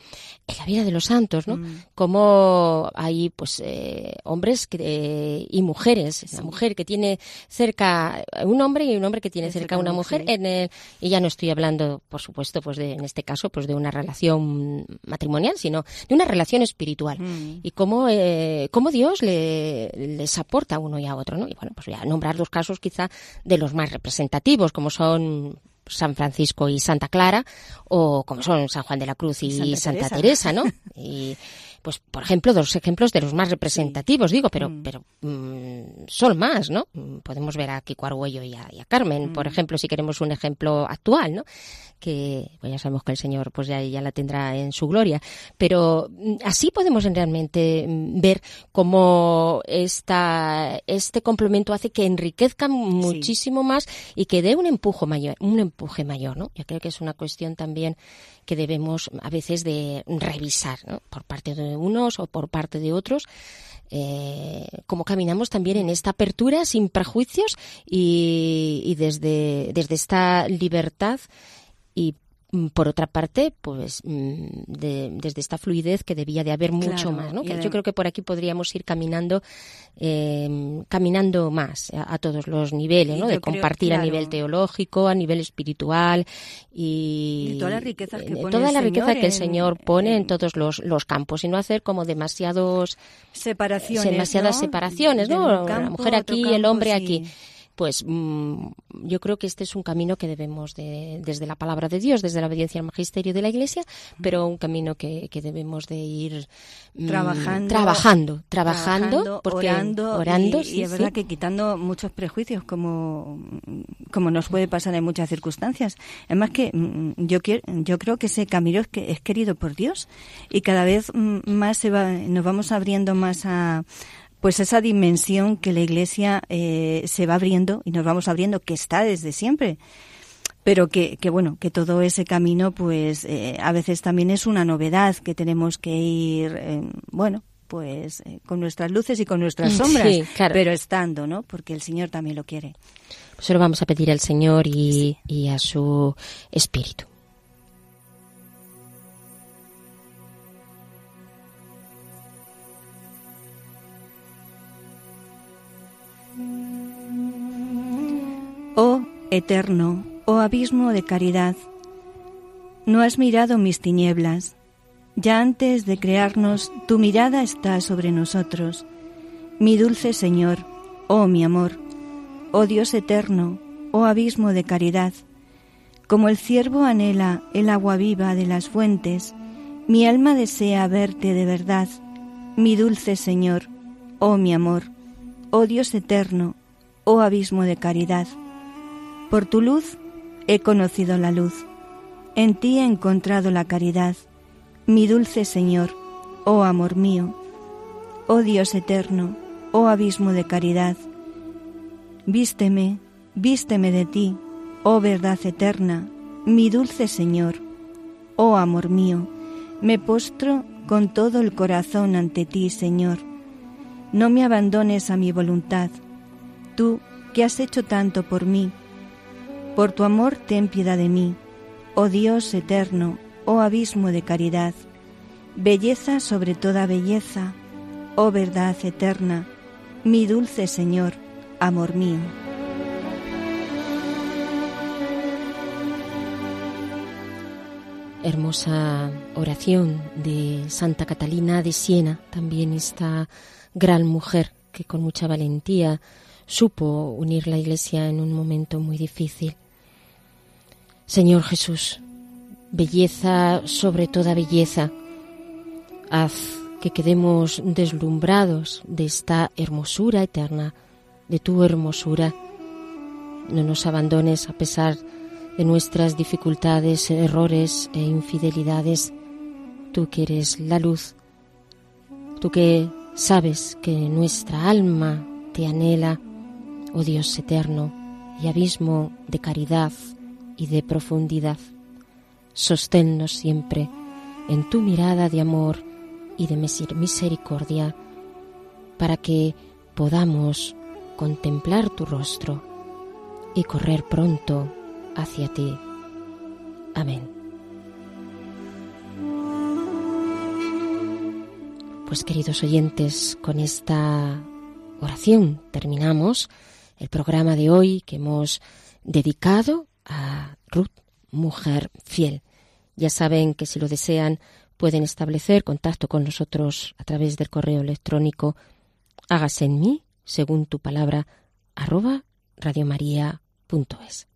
en la vida de los santos, ¿no? Mm. Como hay, pues, eh, hombres que, y mujeres. Una mujer que tiene cerca un hombre y un hombre que tiene cerca una mujer. En el, y ya no estoy hablando, por supuesto, pues de, en este caso, pues de una relación matrimonial, sino de una relación espiritual. Mm. Y cómo, eh, cómo Dios le, les aporta uno y a otro, ¿no? Y bueno, pues voy a nombrar dos casos quizá de los más representativos, como son San Francisco y Santa Clara, o como son San Juan de la Cruz y, Santa, Teresa. ¿no? (laughs) Y, pues, por ejemplo, dos ejemplos de los más representativos, digo, pero, mm. pero mm, son más, ¿no? Podemos ver a Kiko Arguello y a, Carmen, por mm. ejemplo, si queremos un ejemplo actual, ¿no? Que pues ya sabemos que el Señor pues ya, ya la tendrá en su gloria, pero así podemos realmente ver cómo esta, este complemento hace que enriquezca muchísimo más y que dé un empuje mayor, un empuje mayor, ¿no? Yo creo que es una cuestión también que debemos a veces de revisar por parte de unos o por parte de otros. Eh, cómo caminamos también en esta apertura sin prejuicios y, y desde, desde esta libertad y por otra parte, pues mm, desde esta fluidez que debía de haber mucho más, ¿no? yo creo que por aquí podríamos ir caminando, eh, caminando más a, todos los niveles, ¿no? De compartir a nivel teológico, a nivel espiritual y, toda la riqueza que, toda la riqueza que el Señor pone en, todos los, los, campos y no hacer como demasiados separaciones, demasiadas separaciones, ¿no? la mujer aquí, el hombre aquí pues mm, yo creo que este es un camino que debemos de, desde la palabra de Dios, desde la obediencia al magisterio de la Iglesia, pero un camino que, debemos de ir mm, trabajando, trabajando, trabajando, orando, orando y, es verdad que quitando muchos prejuicios como, como nos puede pasar en muchas circunstancias. Además que mm, yo quiero, yo creo que ese camino es, que es querido por Dios y cada vez más se va, nos vamos abriendo más a pues esa dimensión que la Iglesia eh, se va abriendo y nos vamos abriendo, que está desde siempre, pero que, que bueno, que todo ese camino, pues eh, a veces también es una novedad que tenemos que ir, eh, bueno, pues con nuestras luces y con nuestras sombras, pero estando, ¿no? Porque el Señor también lo quiere. Pues lo vamos a pedir al Señor y, y a su Espíritu. Oh eterno, oh abismo de caridad, no has mirado mis tinieblas. Ya antes de crearnos, tu mirada está sobre nosotros. Mi dulce Señor, oh mi amor, oh Dios eterno, oh abismo de caridad, como el ciervo anhela el agua viva de las fuentes, mi alma desea verte de verdad, mi dulce Señor, oh mi amor, oh Dios eterno, oh abismo de caridad. Por tu luz he conocido la luz. En ti he encontrado la caridad, mi dulce Señor, oh amor mío, oh Dios eterno, oh abismo de caridad. Vísteme, vísteme de ti, oh verdad eterna, mi dulce Señor, oh amor mío, me postro con todo el corazón ante ti, Señor. No me abandones a mi voluntad, tú que has hecho tanto por mí. Por tu amor ten piedad de mí, oh Dios eterno, oh abismo de caridad, belleza sobre toda belleza, oh verdad eterna, mi dulce Señor, amor mío. Hermosa oración de Santa Catalina de Siena, también esta gran mujer que con mucha valentía supo unir la Iglesia en un momento muy difícil. Señor Jesús, belleza sobre toda belleza, haz que quedemos deslumbrados de esta hermosura eterna, de tu hermosura. No nos abandones a pesar de nuestras dificultades, errores e infidelidades. Tú que eres la luz, tú que sabes que nuestra alma te anhela, oh Dios eterno y abismo de caridad y de profundidad. Sosténnos siempre en tu mirada de amor y de misericordia, para que podamos contemplar tu rostro y correr pronto hacia ti. Amén. Pues queridos oyentes, con esta oración terminamos el programa de hoy que hemos dedicado a Ruth, mujer fiel. Ya saben que si lo desean pueden establecer contacto con nosotros a través del correo electrónico hágase en mí, según tu palabra, arroba radiomaria.es.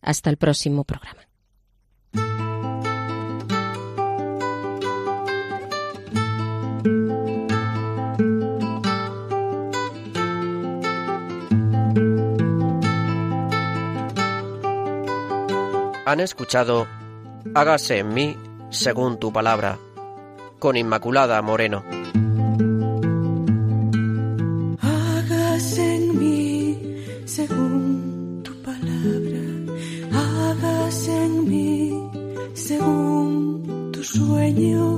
Hasta el próximo programa. Han escuchado Hágase en mí según tu palabra, con Inmaculada Moreno. Hágase en mí según tu palabra, hágase en mí según tu sueño,